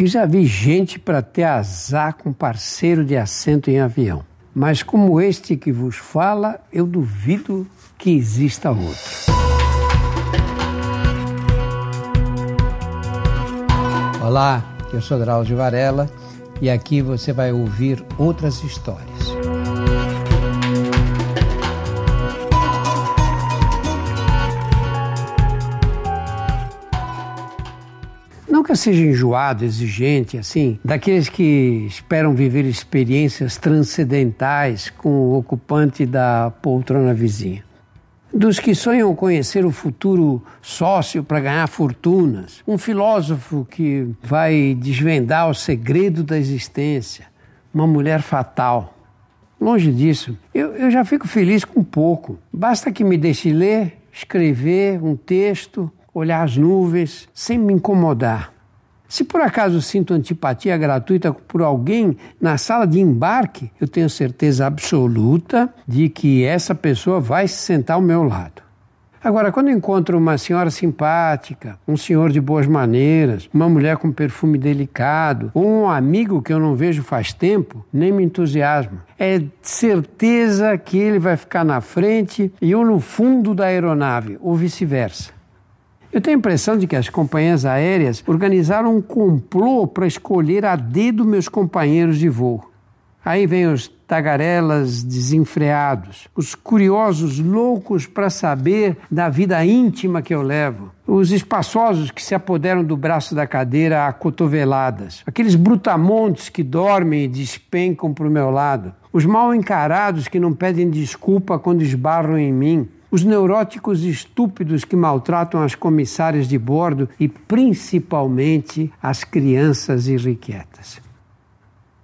Eu já vi gente para ter azar com parceiro de assento em avião. Mas como este que vos fala, eu duvido que exista outro. Olá, eu sou Drauzio Varela e aqui você vai ouvir outras histórias. Nunca seja enjoado, exigente, assim, daqueles que esperam viver experiências transcendentais com o ocupante da poltrona vizinha. Dos que sonham conhecer o futuro sócio para ganhar fortunas. Um filósofo que vai desvendar o segredo da existência. Uma mulher fatal. Longe disso, eu, eu já fico feliz com pouco. Basta que me deixe ler, escrever um texto, olhar as nuvens, sem me incomodar. Se por acaso sinto antipatia gratuita por alguém na sala de embarque, eu tenho certeza absoluta de que essa pessoa vai se sentar ao meu lado. Agora, quando encontro uma senhora simpática, um senhor de boas maneiras, uma mulher com perfume delicado, ou um amigo que eu não vejo faz tempo, nem me entusiasmo. É certeza que ele vai ficar na frente e eu no fundo da aeronave, ou vice-versa. Eu tenho a impressão de que as companhias aéreas organizaram um complô para escolher a dedo meus companheiros de voo. Aí vem os tagarelas desenfreados, os curiosos loucos para saber da vida íntima que eu levo, os espaçosos que se apoderam do braço da cadeira a cotoveladas, aqueles brutamontes que dormem e despencam para o meu lado, os mal encarados que não pedem desculpa quando esbarram em mim, os neuróticos estúpidos que maltratam as comissárias de bordo e principalmente as crianças irrequietas.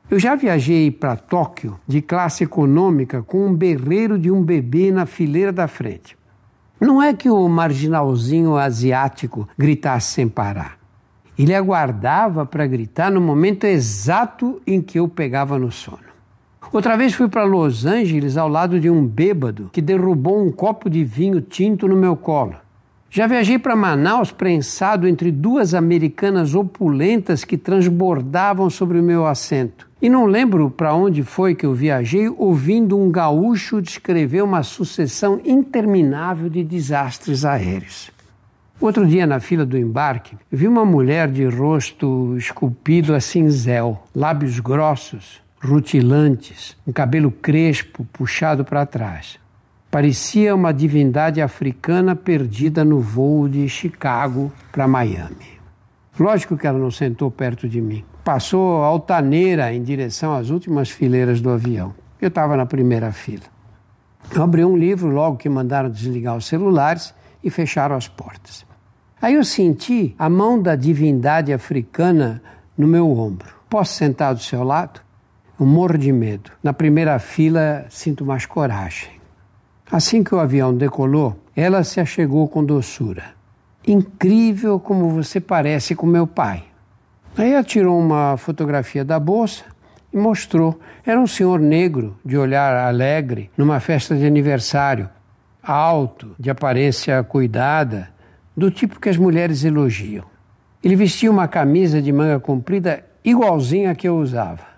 Eu já viajei para Tóquio de classe econômica com um berreiro de um bebê na fileira da frente. Não é que o marginalzinho asiático gritasse sem parar. Ele aguardava para gritar no momento exato em que eu pegava no sono. Outra vez fui para Los Angeles ao lado de um bêbado que derrubou um copo de vinho tinto no meu colo. Já viajei para Manaus prensado entre duas americanas opulentas que transbordavam sobre o meu assento. E não lembro para onde foi que eu viajei ouvindo um gaúcho descrever uma sucessão interminável de desastres aéreos. Outro dia, na fila do embarque, vi uma mulher de rosto esculpido a cinzel, lábios grossos, rutilantes, um cabelo crespo puxado para trás. Parecia uma divindade africana perdida no voo de Chicago para Miami. Lógico que ela não sentou perto de mim. Passou altaneira em direção às últimas fileiras do avião. Eu estava na primeira fila. Eu abri um livro logo que mandaram desligar os celulares e fecharam as portas. Aí eu senti a mão da divindade africana no meu ombro. Posso sentar do seu lado? Eu morro de medo. Na primeira fila, sinto mais coragem. Assim que o avião decolou, ela se achegou com doçura. Incrível como você parece com meu pai. Aí ela tirou uma fotografia da bolsa e mostrou. Era um senhor negro, de olhar alegre, numa festa de aniversário, alto, de aparência cuidada, do tipo que as mulheres elogiam. Ele vestia uma camisa de manga comprida igualzinha a que eu usava.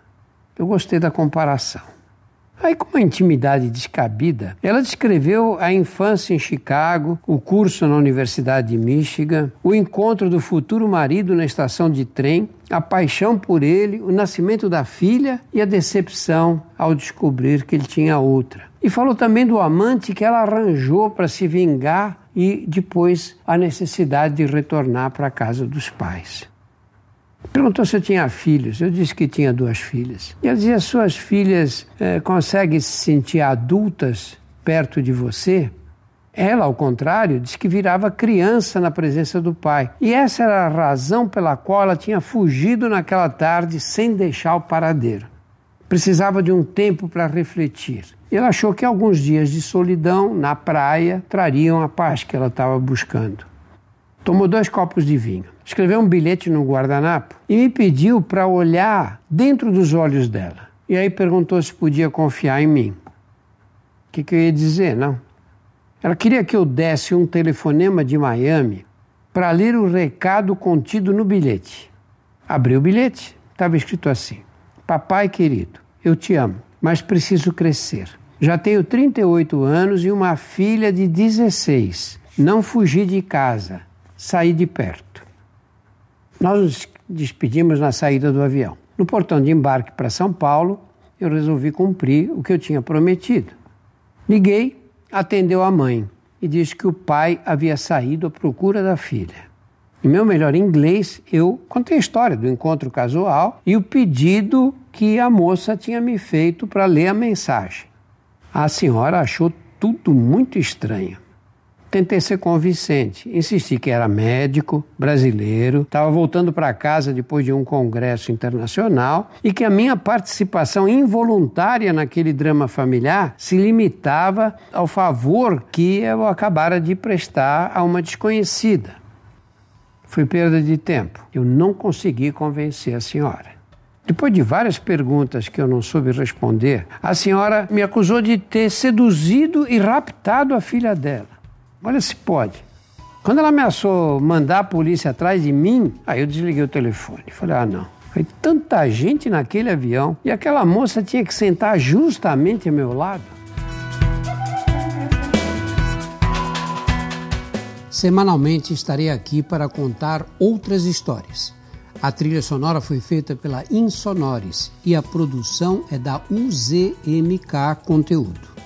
Eu gostei da comparação. Aí, com uma intimidade descabida, ela descreveu a infância em Chicago, o curso na Universidade de Michigan, o encontro do futuro marido na estação de trem, a paixão por ele, o nascimento da filha e a decepção ao descobrir que ele tinha outra. E falou também do amante que ela arranjou para se vingar e depois a necessidade de retornar para a casa dos pais. Perguntou se eu tinha filhos. Eu disse que tinha duas filhas. E ela dizia: Suas filhas eh, conseguem se sentir adultas perto de você? Ela, ao contrário, disse que virava criança na presença do pai. E essa era a razão pela qual ela tinha fugido naquela tarde sem deixar o paradeiro. Precisava de um tempo para refletir. Ela achou que alguns dias de solidão na praia trariam a paz que ela estava buscando. Tomou dois copos de vinho escreveu um bilhete no guardanapo e me pediu para olhar dentro dos olhos dela. E aí perguntou se podia confiar em mim. O que, que eu ia dizer? Não. Ela queria que eu desse um telefonema de Miami para ler o recado contido no bilhete. Abri o bilhete, estava escrito assim: Papai querido, eu te amo, mas preciso crescer. Já tenho 38 anos e uma filha de 16. Não fugi de casa, saí de perto. Nós nos despedimos na saída do avião. No portão de embarque para São Paulo, eu resolvi cumprir o que eu tinha prometido. Liguei, atendeu a mãe e disse que o pai havia saído à procura da filha. Em meu melhor inglês, eu contei a história do encontro casual e o pedido que a moça tinha me feito para ler a mensagem. A senhora achou tudo muito estranho. Tentei ser convincente, insisti que era médico, brasileiro, estava voltando para casa depois de um congresso internacional e que a minha participação involuntária naquele drama familiar se limitava ao favor que eu acabara de prestar a uma desconhecida. Foi perda de tempo. Eu não consegui convencer a senhora. Depois de várias perguntas que eu não soube responder, a senhora me acusou de ter seduzido e raptado a filha dela. Olha se pode. Quando ela ameaçou mandar a polícia atrás de mim, aí eu desliguei o telefone. Falei, ah, não. Foi tanta gente naquele avião e aquela moça tinha que sentar justamente ao meu lado. Semanalmente estarei aqui para contar outras histórias. A trilha sonora foi feita pela Insonores e a produção é da UZMK Conteúdo.